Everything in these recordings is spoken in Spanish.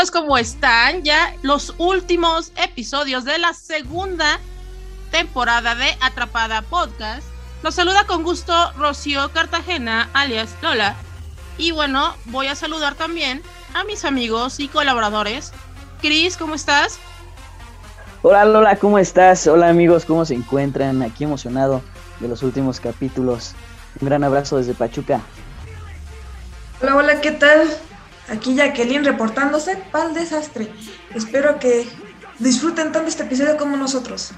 chicos, ¿cómo están? Ya los últimos episodios de la segunda temporada de Atrapada Podcast. Los saluda con gusto Rocío Cartagena, alias Lola. Y bueno, voy a saludar también a mis amigos y colaboradores. Cris, ¿cómo estás? Hola Lola, ¿cómo estás? Hola amigos, ¿cómo se encuentran? Aquí emocionado de los últimos capítulos. Un gran abrazo desde Pachuca. Hola, hola, ¿qué tal? Aquí Jacqueline reportándose para el desastre. Espero que disfruten tanto este episodio como nosotros.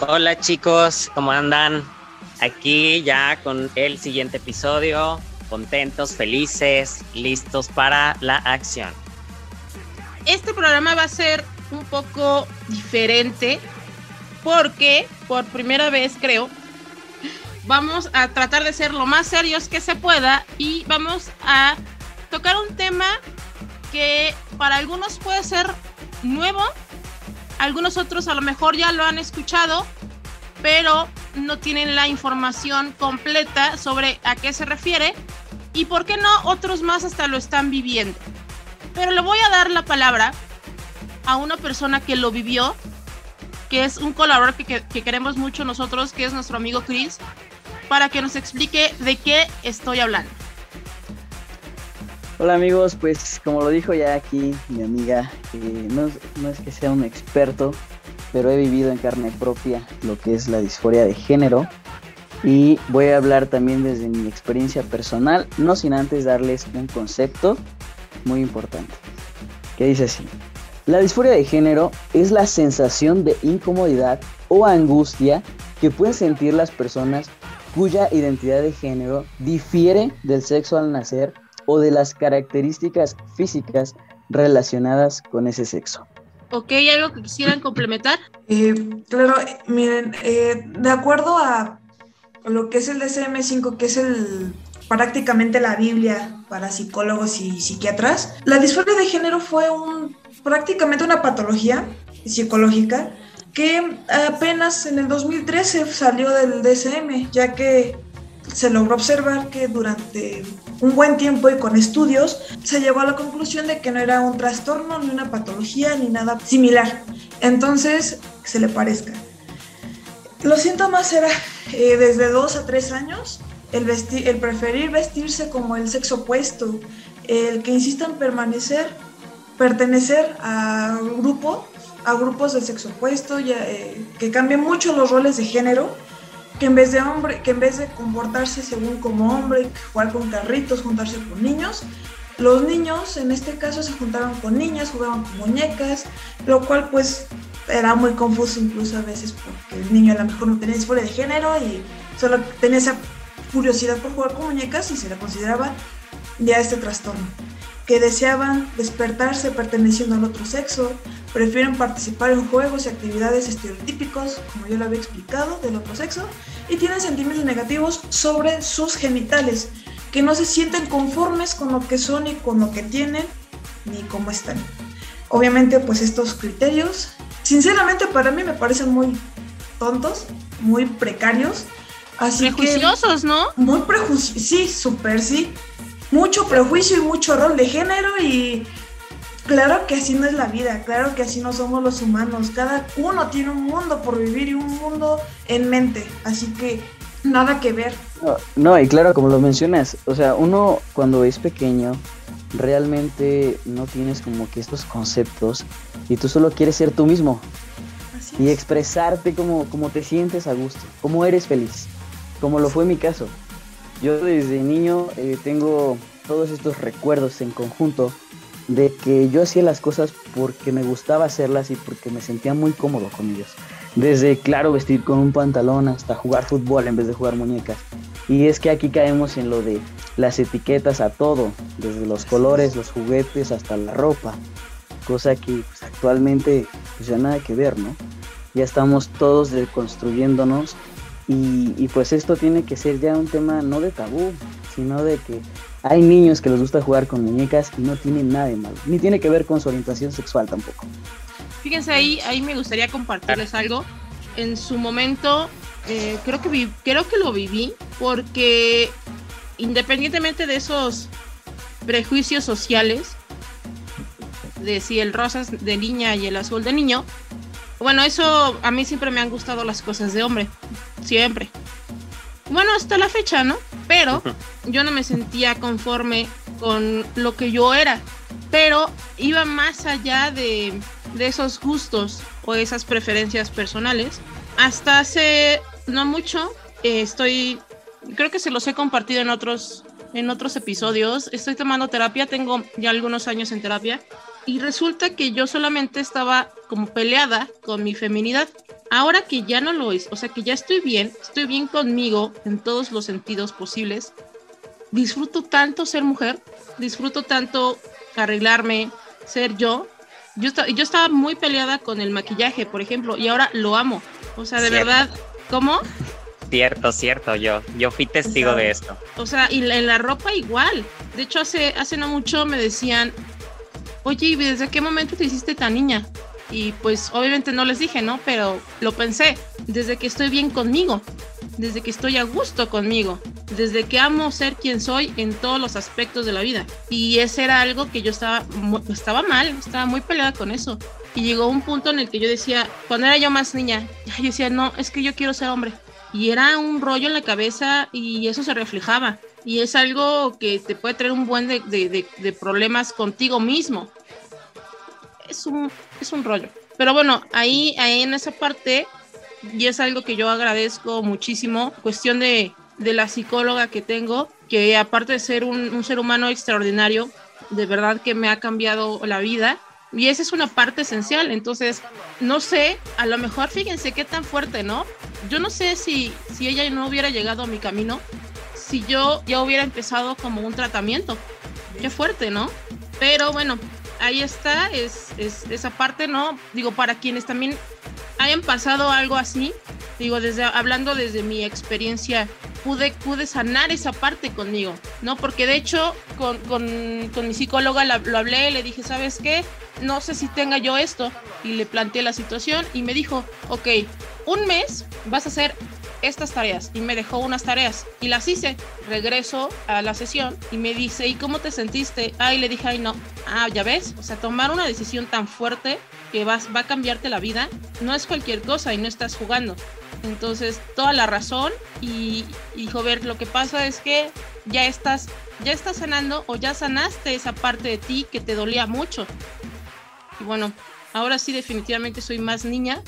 Hola chicos, ¿cómo andan? Aquí ya con el siguiente episodio, contentos, felices, listos para la acción. Este programa va a ser un poco diferente porque por primera vez creo vamos a tratar de ser lo más serios que se pueda y vamos a tocar un tema que para algunos puede ser nuevo, algunos otros a lo mejor ya lo han escuchado, pero no tienen la información completa sobre a qué se refiere y por qué no otros más hasta lo están viviendo. Pero le voy a dar la palabra a una persona que lo vivió, que es un colaborador que, que queremos mucho nosotros, que es nuestro amigo Chris, para que nos explique de qué estoy hablando. Hola amigos, pues como lo dijo ya aquí mi amiga, no, no, es que sea un experto, pero he vivido en carne propia lo que es la disforia de género y voy a hablar también desde mi experiencia personal, no sin antes darles un concepto muy importante, que dice así. La disforia de género es la sensación de incomodidad o angustia que pueden sentir las personas cuya identidad de género difiere del sexo al nacer o de las características físicas relacionadas con ese sexo. Ok, ¿algo que quisieran complementar? Eh, claro, miren, eh, de acuerdo a lo que es el DSM-5, que es el prácticamente la Biblia para psicólogos y psiquiatras, la disforia de género fue un, prácticamente una patología psicológica que apenas en el 2013 salió del DSM, ya que se logró observar que durante un buen tiempo y con estudios se llegó a la conclusión de que no era un trastorno, ni una patología, ni nada similar. Entonces, se le parezca. Los síntomas eran eh, desde dos a tres años, el, preferir vestirse como el sexo opuesto, el que insistan permanecer, pertenecer a un grupo, a grupos del sexo opuesto, ya, eh, que cambien mucho los roles de género, que en vez de hombre, que en vez de comportarse según como hombre, jugar con carritos, juntarse con niños, los niños en este caso se juntaban con niñas, jugaban con muñecas, lo cual pues era muy confuso incluso a veces porque el niño a lo mejor no tenía disforia de género y solo tenía esa curiosidad por jugar con muñecas y se le consideraba ya este trastorno que deseaban despertarse perteneciendo al otro sexo, prefieren participar en juegos y actividades estereotípicos, como yo lo había explicado, del otro sexo, y tienen sentimientos negativos sobre sus genitales, que no se sienten conformes con lo que son y con lo que tienen, ni cómo están. Obviamente, pues estos criterios, sinceramente para mí me parecen muy tontos, muy precarios. Así prejuiciosos, ¿no? Muy prejuiciosos, sí, súper sí mucho prejuicio y mucho rol de género y claro que así no es la vida, claro que así no somos los humanos, cada uno tiene un mundo por vivir y un mundo en mente, así que nada que ver. No, y claro, como lo mencionas, o sea, uno cuando es pequeño realmente no tienes como que estos conceptos y tú solo quieres ser tú mismo y expresarte como, como te sientes a gusto, como eres feliz, como lo fue mi caso. Yo desde niño eh, tengo todos estos recuerdos en conjunto de que yo hacía las cosas porque me gustaba hacerlas y porque me sentía muy cómodo con ellos. Desde, claro, vestir con un pantalón hasta jugar fútbol en vez de jugar muñecas. Y es que aquí caemos en lo de las etiquetas a todo, desde los colores, los juguetes hasta la ropa. Cosa que pues, actualmente pues ya nada que ver, ¿no? Ya estamos todos deconstruyéndonos y, pues esto tiene que ser ya un tema no de tabú, sino de que hay niños que les gusta jugar con muñecas y no tienen nada de malo, ni tiene que ver con su orientación sexual tampoco. Fíjense ahí, ahí me gustaría compartirles algo. En su momento, eh, creo, que creo que lo viví porque independientemente de esos prejuicios sociales, de si el rosa es de niña y el azul de niño. Bueno, eso a mí siempre me han gustado las cosas de hombre, siempre. Bueno, hasta la fecha, ¿no? Pero yo no me sentía conforme con lo que yo era, pero iba más allá de, de esos gustos o esas preferencias personales. Hasta hace no mucho eh, estoy, creo que se los he compartido en otros, en otros episodios. Estoy tomando terapia, tengo ya algunos años en terapia y resulta que yo solamente estaba como peleada con mi feminidad. Ahora que ya no lo es, o sea que ya estoy bien, estoy bien conmigo en todos los sentidos posibles. Disfruto tanto ser mujer, disfruto tanto arreglarme, ser yo. Yo, yo estaba muy peleada con el maquillaje, por ejemplo, y ahora lo amo. O sea, de verdad, ¿cómo? Cierto, cierto, yo, yo fui testigo de esto. O sea, y en la ropa igual. De hecho, hace, hace no mucho me decían, oye, ¿y desde qué momento te hiciste tan niña? Y pues obviamente no les dije, ¿no? Pero lo pensé, desde que estoy bien conmigo, desde que estoy a gusto conmigo, desde que amo ser quien soy en todos los aspectos de la vida. Y ese era algo que yo estaba, estaba mal, estaba muy peleada con eso. Y llegó un punto en el que yo decía, cuando era yo más niña, yo decía, no, es que yo quiero ser hombre. Y era un rollo en la cabeza y eso se reflejaba. Y es algo que te puede traer un buen de, de, de problemas contigo mismo es un, es un rollo. Pero bueno, ahí, ahí en esa parte, y es algo que yo agradezco muchísimo, cuestión de, de la psicóloga que tengo, que aparte de ser un, ser humano extraordinario, de verdad que me ha cambiado la vida. Y esa es una parte esencial. Entonces, no sé, a lo mejor fíjense qué tan fuerte, ¿no? Yo no sé si, si ella no hubiera llegado a mi camino, si yo ya hubiera empezado como un tratamiento. Qué fuerte, ¿no? Pero bueno, ahí está, es, es, esa parte, ¿no? Digo, para quienes también hayan pasado algo así, digo, desde hablando desde mi experiencia, pude, pude sanar esa parte conmigo, ¿no? Porque de hecho, con, con, con mi psicóloga lo hablé, le dije, ¿sabes qué? No sé si tenga yo esto. Y le planteé la situación y me dijo, ok, un mes vas a hacer estas tareas y me dejó unas tareas y las hice. Regreso a la sesión y me dice, ¿y cómo te sentiste? Ah, y le dije, ay, no. Ah, ya ves, o sea, tomar una decisión tan fuerte que vas, va a cambiarte la vida no es cualquier cosa y no estás jugando. Entonces, toda la razón y, y ver, lo que pasa es que ya estás, ya estás sanando o ya sanaste esa parte de ti que te dolía mucho. Y bueno, ahora sí definitivamente soy más niña,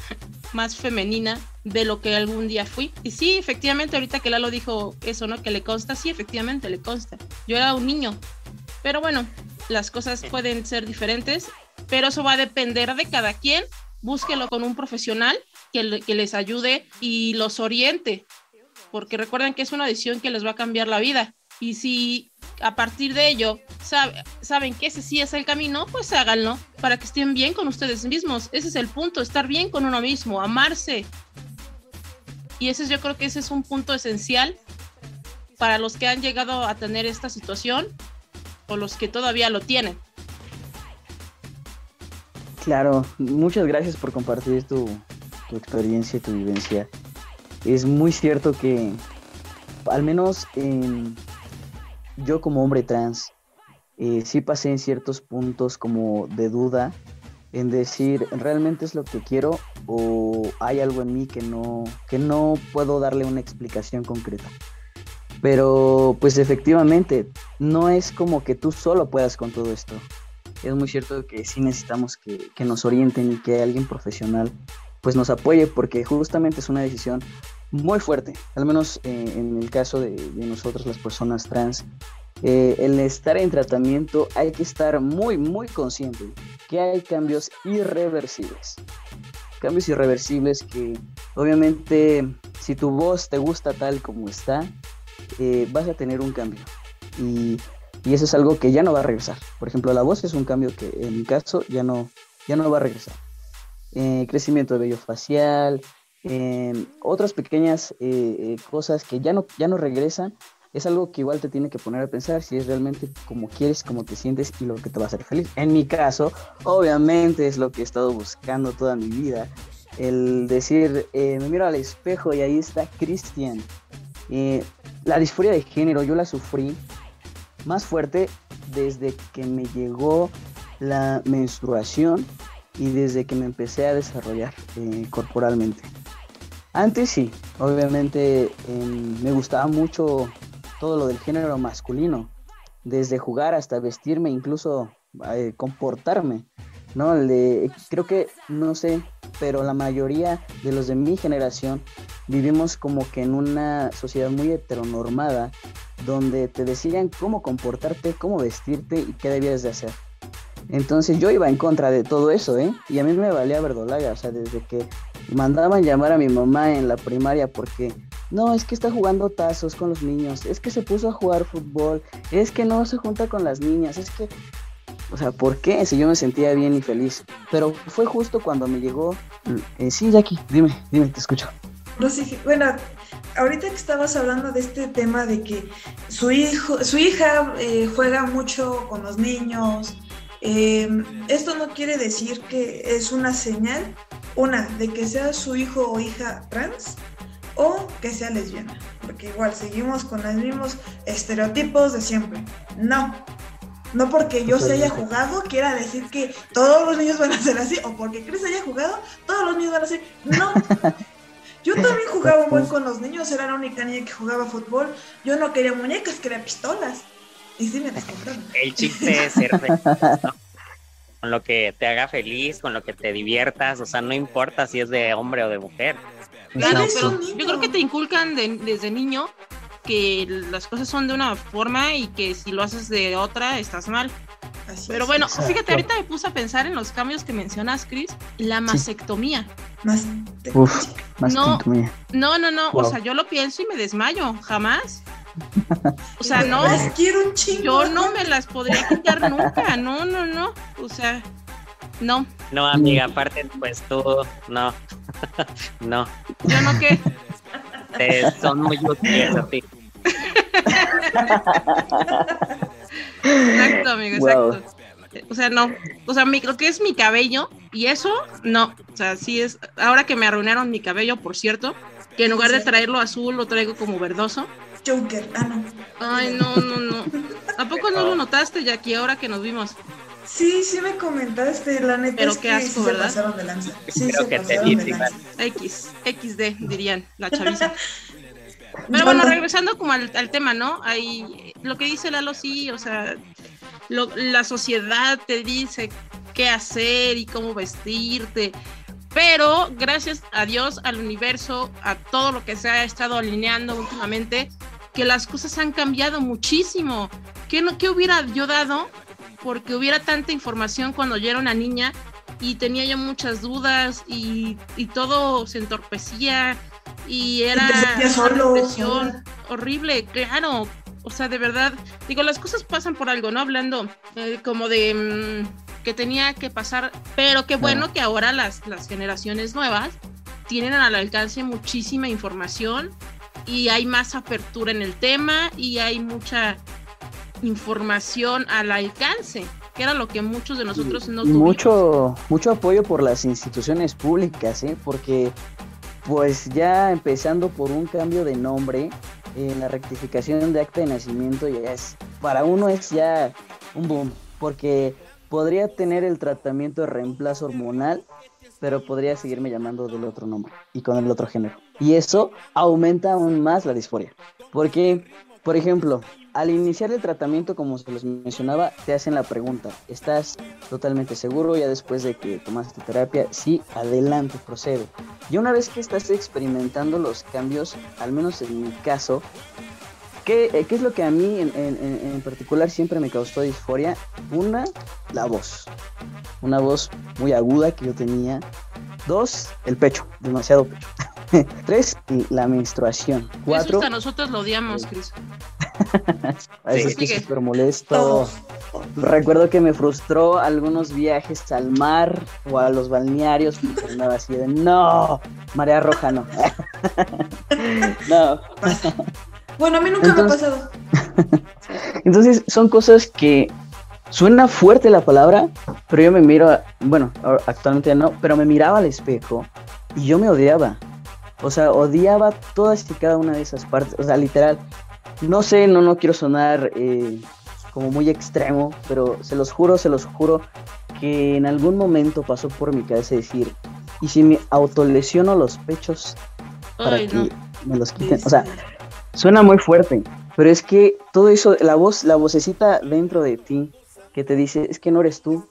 más femenina de lo que algún día fui. Y sí, efectivamente, ahorita que Lalo dijo eso, ¿no? Que le consta, sí, efectivamente, le consta. Yo era un niño. Pero bueno, las cosas pueden ser diferentes, pero eso va a depender de cada quien. Búsquelo con un profesional que, que les ayude y los oriente, porque recuerden que es una decisión que les va a cambiar la vida. Y si a partir de ello saben que ese sí es el camino, pues háganlo para que estén bien con ustedes mismos. Ese es el punto, estar bien con uno mismo, amarse. Y ese yo creo que ese es un punto esencial para los que han llegado a tener esta situación o los que todavía lo tienen. Claro, muchas gracias por compartir tu, tu experiencia tu vivencia. Es muy cierto que, al menos en yo como hombre trans, eh, sí pasé en ciertos puntos como de duda en decir, ¿realmente es lo que quiero o hay algo en mí que no, que no puedo darle una explicación concreta? Pero pues efectivamente, no es como que tú solo puedas con todo esto. Es muy cierto que sí necesitamos que, que nos orienten y que alguien profesional pues nos apoye porque justamente es una decisión muy fuerte, al menos eh, en el caso de, nosotros las personas trans. Eh, el estar en tratamiento hay que estar muy, muy consciente que hay cambios irreversibles. Cambios irreversibles que obviamente si tu voz te gusta tal como está, eh, vas a tener un cambio. Y, y, eso es algo que ya no va a regresar. Por ejemplo, la voz es un cambio que en mi caso ya no, ya no va a regresar. crecimiento de vello facial, otras pequeñas eh, eh, cosas que ya no, ya no regresan, es algo que igual te tiene que poner a pensar si es realmente como quieres, como te sientes y lo que te va a hacer feliz. En mi caso, obviamente es lo que he estado buscando toda mi vida. El decir, eh, me miro al espejo y ahí está Cristian. la disforia de género yo la sufrí más fuerte desde que me llegó la menstruación y desde que me empecé a desarrollar corporalmente. Antes sí, obviamente em, me gustaba mucho todo lo del género masculino, desde jugar hasta vestirme, incluso eh, comportarme, ¿no? creo que, no sé, pero la mayoría de los de mi generación vivimos como que en una sociedad muy heteronormada, donde te decían cómo comportarte, cómo vestirte y qué debías de hacer. Entonces yo iba en contra de todo eso, ¿eh? Y a mí me valía verdolaga, o sea, desde que mandaban llamar a mi mamá en la primaria porque no, es que está jugando tazos con los niños, es que se puso a jugar fútbol, es que no se junta con las niñas, es que, o sea, ¿por qué? Si yo me sentía bien y feliz. Pero fue justo cuando me llegó, eh, sí, Jackie, dime, dime, te escucho. Bueno, ahorita que estabas hablando de este tema de que su hijo, su hija eh, juega mucho con los niños, Em, esto no quiere decir que es una señal, una, de que sea su hijo o hija trans o que sea lesbiana, porque igual seguimos con los mismos estereotipos de siempre. No, no porque yo se haya jugado quiera decir que todos los niños van a ser así, o porque Chris haya jugado, todos los niños van a ser. No. Yo también jugaba un buen con los niños, era la única niña que jugaba fútbol. Yo no quería muñecas, quería pistolas. Y sí me El chiste es ser Con lo que te haga feliz, con lo que te diviertas, o sea, no importa si es de hombre o de mujer. Claro, pero yo creo que te inculcan desde niño que las cosas son de una forma y que si lo haces de otra estás mal. Pero bueno, fíjate, ahorita me puse a pensar en los cambios que mencionas, Chris. La mastectomía. no, no, no, no. O sea, yo lo pienso y me desmayo. Jamás. O sea, no. quiero un Yo no me las podría quitar nunca. No, no, no. O sea, no. No, amiga, aparte, pues tú, no. no. ¿Yo no qué? son muy útiles a ti. Exacto, amigo, exacto. O sea, no. O sea, mi, lo que es mi cabello y eso, no. O sea, sí es. Ahora que me arruinaron mi cabello, por cierto, que en lugar de traerlo azul lo traigo como verdoso. Joker, ah, no. Ay, no, no, no. ¿A poco no lo notaste, Jackie, ahora que nos vimos? Sí, sí me comentaste, la neta. Pero qué asco, ¿verdad? Se pasaron de lanza. Sí, se pasaron de lanza. X, XD, dirían la chaviza. Pero bueno, regresando como al, tema, ¿no? Hay, lo que dice Lalo, sí, o sea, la sociedad te dice qué hacer y cómo vestirte, pero gracias a Dios, al universo, a todo lo que se ha estado alineando últimamente, que las cosas han cambiado muchísimo. ¿Qué, no, qué hubiera yo dado porque hubiera tanta información cuando yo era una niña y tenía yo muchas dudas y, y todo se entorpecía y era una horrible, claro. O sea, de verdad, digo, las cosas pasan por algo, ¿no? Hablando eh, como de mm, que tenía que pasar, pero qué bueno que ahora las, las generaciones nuevas tienen al alcance muchísima información y hay más apertura en el tema y hay mucha información al alcance, que era lo que muchos de nosotros no tuvimos. Mucho, mucho apoyo por las instituciones públicas, ¿eh? porque pues ya empezando por un cambio de nombre, en la rectificación de acta de nacimiento ya es, para uno es ya un boom, porque podría tener el tratamiento de reemplazo hormonal, pero podría seguirme llamando del otro nombre y con el otro género. Y eso aumenta aún más la disforia, porque, por ejemplo, al iniciar el tratamiento, como se los mencionaba, te hacen la pregunta, ¿estás totalmente seguro ya después de que tomaste terapia? Sí, adelante, procede. Y una vez que estás experimentando los cambios, al menos en mi caso, ¿qué, eh, es lo que a mí en, en, particular siempre me causó disforia? Una, la voz. Una voz muy aguda que yo tenía. Dos, el pecho, demasiado pecho. Tres, la menstruación. Cuatro. Eso nosotros lo odiamos, Cris. a veces sí, es súper molesto. Recuerdo que me frustró algunos viajes al mar o a los balnearios porque andaba así de no, marea roja no. no. Bueno, a mí nunca me ha pasado. Entonces son cosas que suena fuerte la palabra, pero yo me miro, bueno, actualmente no, pero me miraba al espejo y yo me odiaba. O sea, odiaba todas y cada una de esas partes. O sea, literal, no sé, no, no quiero sonar eh, como muy extremo, pero se los juro, se los juro que en algún momento pasó por mi cabeza decir, ¿y si me autolesiono los pechos para que me los quiten? O sea, suena muy fuerte, pero es que todo eso, la voz, la vocecita dentro de ti que te dice, es que no eres tú,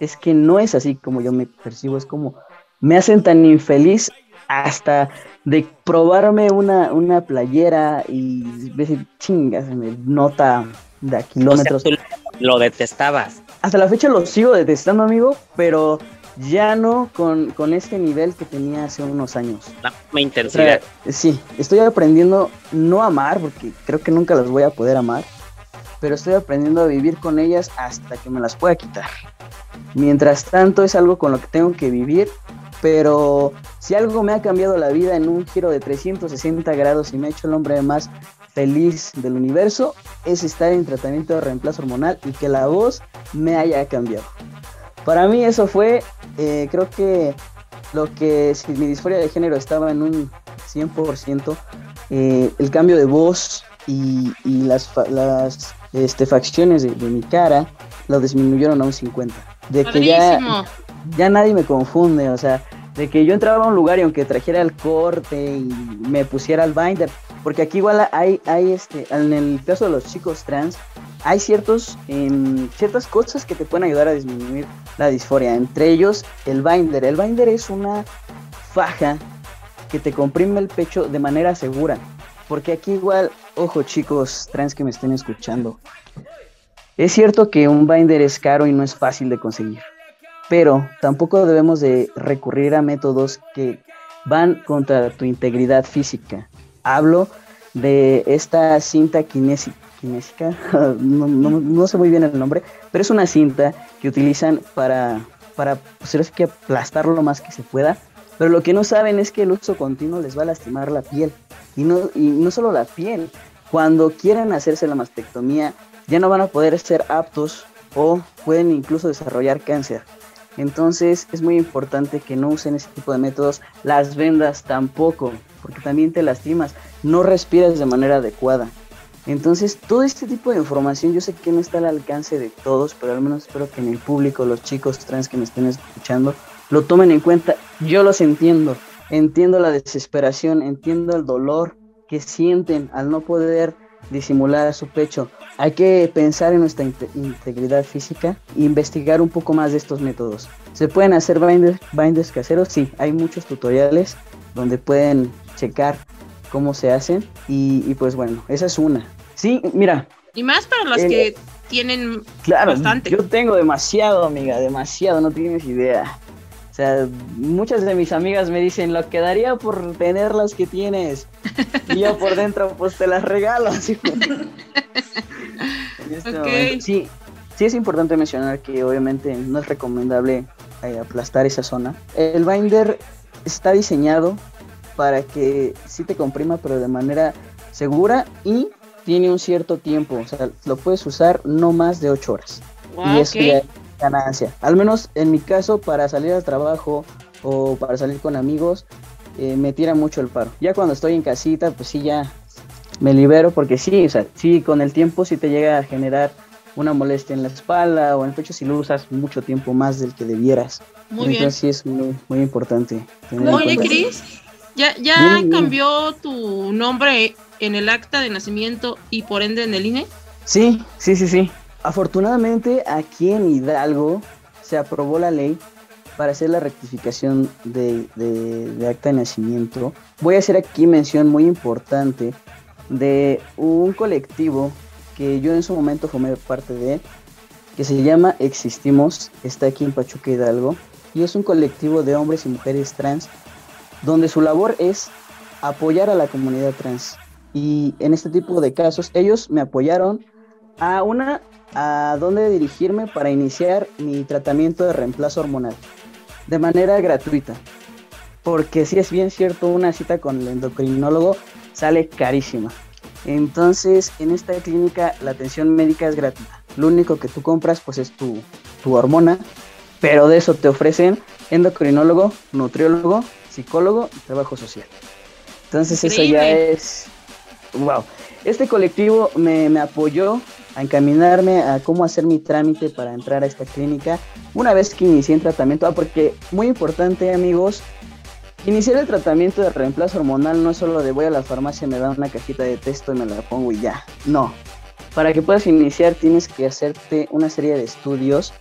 es que no es así como yo me percibo, es como, me hacen tan infeliz hasta de probarme una, una playera y decir, chingas, me nota de a kilómetros. lo detestabas. Hasta la fecha lo sigo detestando, amigo, pero ya no con, con este nivel que tenía hace unos años. La intensidad. sí, estoy aprendiendo no a amar, porque creo que nunca las voy a poder amar, pero estoy aprendiendo a vivir con ellas hasta que me las pueda quitar. Mientras tanto es algo con lo que tengo que vivir, pero si algo me ha cambiado la vida en un giro de 360 grados y me ha hecho el hombre más feliz del universo, es estar en tratamiento de reemplazo hormonal y que la voz me haya cambiado. Para mí eso fue, eh, creo que lo que si mi disforia de género estaba en un 100%, eh, el cambio de voz y, las, las este, facciones de, mi cara lo disminuyeron a un 50%. De que ya, ya nadie me confunde, o sea, de que yo entraba a un lugar y aunque trajera el corte y me pusiera el binder, porque aquí igual hay, hay este, en el caso de los chicos trans, hay ciertos, em, ciertas cosas que te pueden ayudar a disminuir la disforia, entre ellos el binder. El binder es una faja que te comprime el pecho de manera segura, porque aquí igual, ojo chicos trans que me estén escuchando, es cierto que un binder es caro y no es fácil de conseguir pero tampoco debemos de recurrir a métodos que van contra tu integridad física. Hablo de esta cinta kinésica, no, sé muy bien el nombre, pero es una cinta que utilizan para, para pues, que aplastar lo más que se pueda, pero lo que no saben es que el uso continuo les va a lastimar la piel. Y no, y no solo la piel, cuando quieran hacerse la mastectomía ya no van a poder ser aptos o pueden incluso desarrollar cáncer. Entonces es muy importante que no usen ese tipo de métodos. Las vendas tampoco, porque también te lastimas. No respiras de manera adecuada. Entonces todo este tipo de información yo sé que no está al alcance de todos, pero al menos espero que en el público, los chicos trans que me estén escuchando, lo tomen en cuenta. Yo los entiendo. Entiendo la desesperación, entiendo el dolor que sienten al no poder disimular su pecho. Hay que pensar en nuestra integridad física e investigar un poco más de estos métodos. ¿Se pueden hacer binders, binders caseros? Sí, hay muchos tutoriales donde pueden checar cómo se hacen y, pues bueno, esa es una. Sí, mira. Y más para los que tienen claro, bastante. Yo tengo demasiado, amiga, demasiado, no tienes idea. O sea, muchas de mis amigas me dicen, lo que daría por tener las que tienes. Y yo por dentro, pues te las regalo. Este sí, sí es importante mencionar que obviamente no es recomendable eh, aplastar esa zona. El binder está diseñado para que sí te comprima, pero de manera segura y tiene un cierto tiempo. O sea, lo puedes usar no más de 8 horas. y eso ya es ganancia. Al menos en mi caso, para salir al trabajo o para salir con amigos, eh, me tira mucho el paro. Ya cuando estoy en casita, pues sí, ya me libero porque sí, o sea, sí, con el tiempo sí te llega a generar una molestia en la espalda o en el pecho si lo usas mucho tiempo más del que debieras. Muy Entonces sí es muy, muy importante. Oye, Cris, ¿ya, ya cambió tu nombre en el acta de nacimiento y por ende en el INE? Sí, sí, sí, sí. Afortunadamente aquí en Hidalgo se aprobó la ley para hacer la rectificación de, de acta de nacimiento. Voy a hacer aquí mención muy importante de un colectivo que yo en su momento formé parte de, que se llama Existimos, está aquí en Pachuca Hidalgo, y es un colectivo de hombres y mujeres trans, donde su labor es apoyar a la comunidad trans. Y en este tipo de casos, ellos me apoyaron a una, a dónde dirigirme para iniciar mi tratamiento de reemplazo hormonal, de manera gratuita. Porque si es bien cierto, una cita con el endocrinólogo sale carísima. Entonces, en esta clínica la atención médica es gratuita. Lo único que tú compras pues es tu, hormona, pero de eso te ofrecen endocrinólogo, nutriólogo, psicólogo y trabajo social. Entonces eso ya es... ¡Wow! Este colectivo me, apoyó a encaminarme a cómo hacer mi trámite para entrar a esta clínica una vez que inicié el tratamiento. Ah, porque muy importante amigos, iniciar el tratamiento de reemplazo hormonal no es solo de voy a la farmacia, me dan una cajita de texto y me la pongo y ya. No. Para que puedas iniciar tienes que hacerte una serie de estudios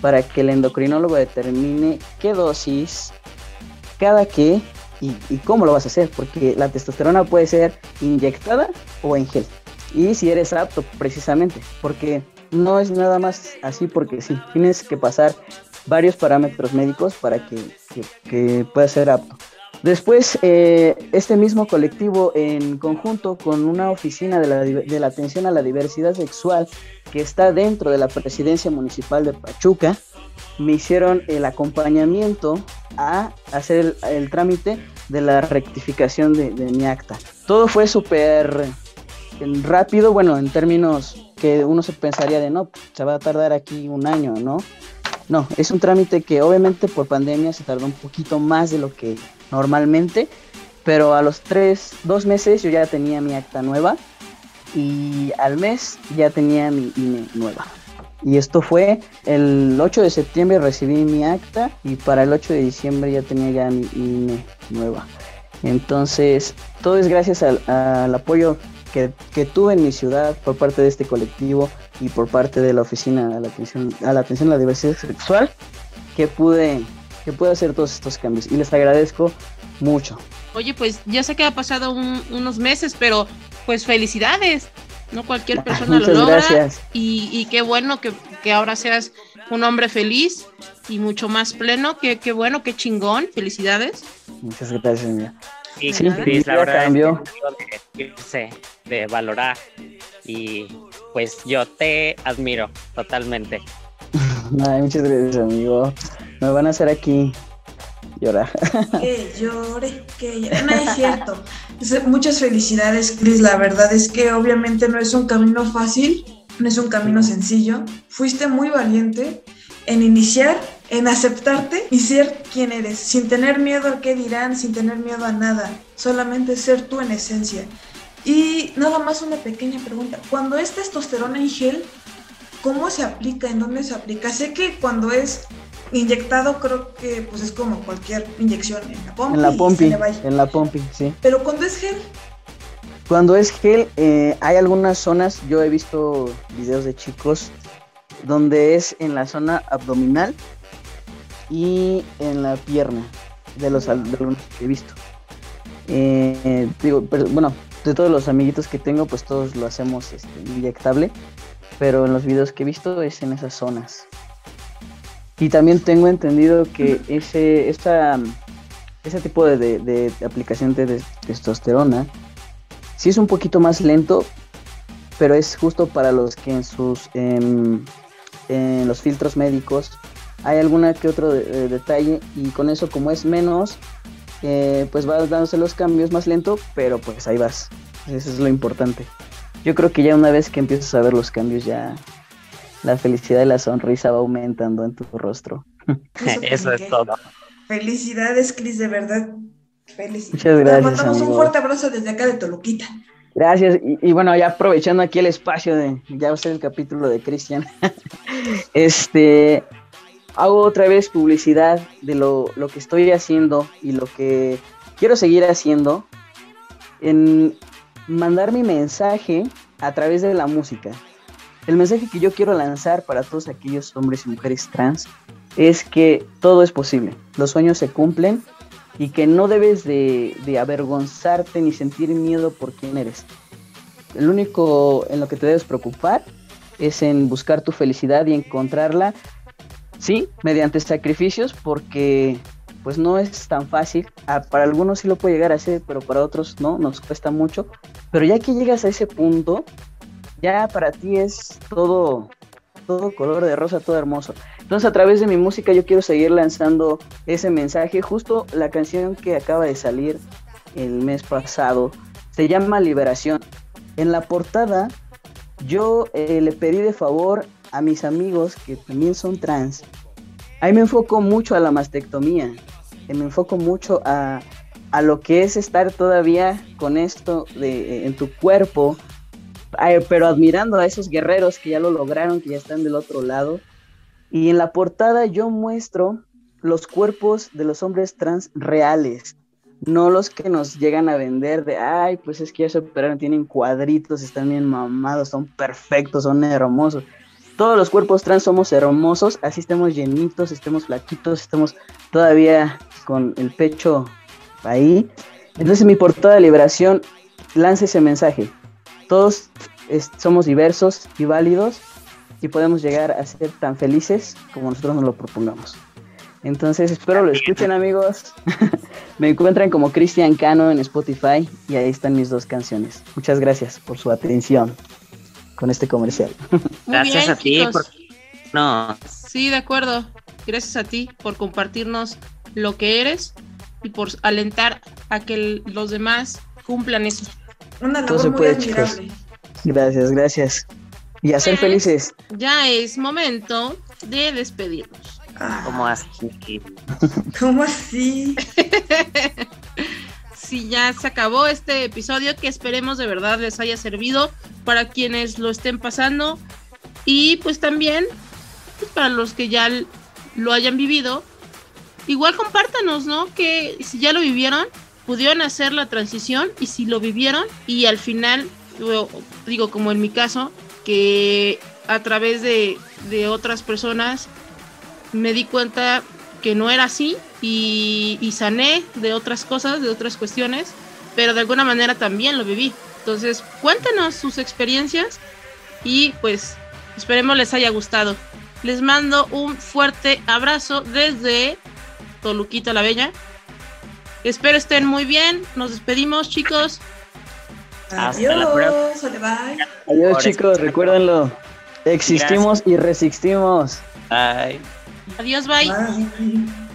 para que el endocrinólogo determine qué dosis, cada qué y, y cómo lo vas a hacer, porque la testosterona puede ser inyectada o en gel y si eres apto precisamente, porque no es nada más así porque sí, tienes que pasar varios parámetros médicos para que, que, puedas ser apto. Después, eh, este mismo colectivo en conjunto con una oficina de la, de la, atención a la diversidad sexual que está dentro de la presidencia municipal de Pachuca, me hicieron el acompañamiento a hacer el, trámite de la rectificación de, mi acta. Todo fue súper rápido, bueno, en términos que uno se pensaría de no, se va a tardar aquí un año, ¿no? No, es un trámite que obviamente por pandemia se tardó un poquito más de lo que normalmente, pero a los tres, dos meses yo ya tenía mi acta nueva y al mes ya tenía mi INE nueva. Y esto fue el 8 de septiembre recibí mi acta y para el 8 de diciembre ya tenía ya mi INE nueva. Entonces, todo es gracias al, apoyo que, tuve en mi ciudad por parte de este colectivo y por parte de la oficina a la atención a la, atención a la diversidad sexual que pude que pude hacer todos estos cambios y les agradezco mucho. Oye, pues ya sé que ha pasado unos meses, pero pues felicidades. No cualquier persona lo logra. Gracias. Y, qué bueno que, ahora seas un hombre feliz y mucho más pleno. Qué, qué bueno, qué chingón. Felicidades. Muchas gracias, Sí, sí, la verdad cambio. de, de valorar y pues yo te admiro totalmente. Ay, muchas gracias, amigo. Me van a hacer aquí llorar. Que llore, que llore. No es cierto. Muchas felicidades, Chris. La verdad es que obviamente no es un camino fácil, no es un camino sencillo. Fuiste muy valiente en iniciar en aceptarte y ser quien eres, sin tener miedo a qué dirán, sin tener miedo a nada, solamente ser tú en esencia. Y nada más una pequeña pregunta, cuando es testosterona en gel, ¿cómo se aplica? ¿En dónde se aplica? Sé que cuando es inyectado creo que pues es como cualquier inyección en la pompi. En la pompi, en la pompi, sí. Pero cuando es gel. Cuando es gel, eh, hay algunas zonas, yo he visto videos de chicos donde es en la zona abdominal y en la pierna de los alumnos que he visto. Eh, digo, bueno, de todos los amiguitos que tengo, pues todos lo hacemos este, inyectable, pero en los videos que he visto es en esas zonas. Y también tengo entendido que ese, esta, ese tipo de, aplicación de testosterona sí es un poquito más lento, pero es justo para los que en sus en los filtros médicos hay alguna que otro detalle y con eso como es menos, eh, pues vas dándose los cambios más lento, pero pues ahí vas. Eso es lo importante. Yo creo que ya una vez que empiezas a ver los cambios ya la felicidad y la sonrisa va aumentando en tu rostro. Eso, es todo. Felicidades, Cris, de verdad. Felicidades. Muchas gracias. Te mandamos un fuerte abrazo desde acá de Toluquita. Gracias. Y, bueno, ya aprovechando aquí el espacio de ya va a ser el capítulo de Cristian. este, hago otra vez publicidad de lo, que estoy haciendo y lo que quiero seguir haciendo en mandar mi mensaje a través de la música. El mensaje que yo quiero lanzar para todos aquellos hombres y mujeres trans es que todo es posible, los sueños se cumplen y que no debes de, avergonzarte ni sentir miedo por quién eres. El único en lo que te debes preocupar es en buscar tu felicidad y encontrarla Sí, mediante sacrificios porque pues no es tan fácil. Ah, para algunos sí lo puede llegar a ser, pero para otros no, nos cuesta mucho. Pero ya que llegas a ese punto, ya para ti es todo, todo color de rosa, todo hermoso. Entonces a través de mi música yo quiero seguir lanzando ese mensaje. Justo la canción que acaba de salir el mes pasado se llama Liberación. En la portada yo eh, le pedí de favor a mis amigos que también son trans, ahí me enfoco mucho a la mastectomía, me enfoco mucho a, a lo que es estar todavía con esto de, en tu cuerpo pero admirando a esos guerreros que ya lo lograron, que ya están del otro lado. Y en la portada yo muestro los cuerpos de los hombres trans reales, no los que nos llegan a vender de, ay, pues es que ya se operaron, tienen cuadritos, están bien mamados, son perfectos, son hermosos. Todos los cuerpos trans somos hermosos, así estemos llenitos, estemos flaquitos, estemos todavía con el pecho ahí. Entonces mi portada de liberación lanza ese mensaje. Todos somos diversos y válidos y podemos llegar a ser tan felices como nosotros nos lo propongamos. Entonces espero lo escuchen amigos. Me encuentran como Cristian Cano en Spotify y ahí están mis dos canciones. Muchas gracias por su atención con este comercial. gracias a ti. No. Sí, de acuerdo. Gracias a ti por compartirnos lo que eres y por alentar a que los demás cumplan eso. Una labor muy admirable. Gracias, gracias. Y a ser pues, felices. Ya es momento de despedirnos. Ah. ¿Cómo así? ¿Cómo así? sí, ya se acabó este episodio que esperemos de verdad les haya servido para quienes lo estén pasando y pues también pues, para los que ya lo hayan vivido. Igual compártanos, ¿no? Que si ya lo vivieron, pudieron hacer la transición y si lo vivieron y al final, digo como en mi caso, que a través de, de otras personas me di cuenta que no era así y, sané de otras cosas, de otras cuestiones, pero de alguna manera también lo viví. Entonces, cuéntenos sus experiencias y pues esperemos les haya gustado. Les mando un fuerte abrazo desde Toluquita la Bella. Espero estén muy bien. Nos despedimos, chicos. Adiós. Adiós, chicos. Recuérdenlo. Existimos y resistimos. Bye. Adiós, bye.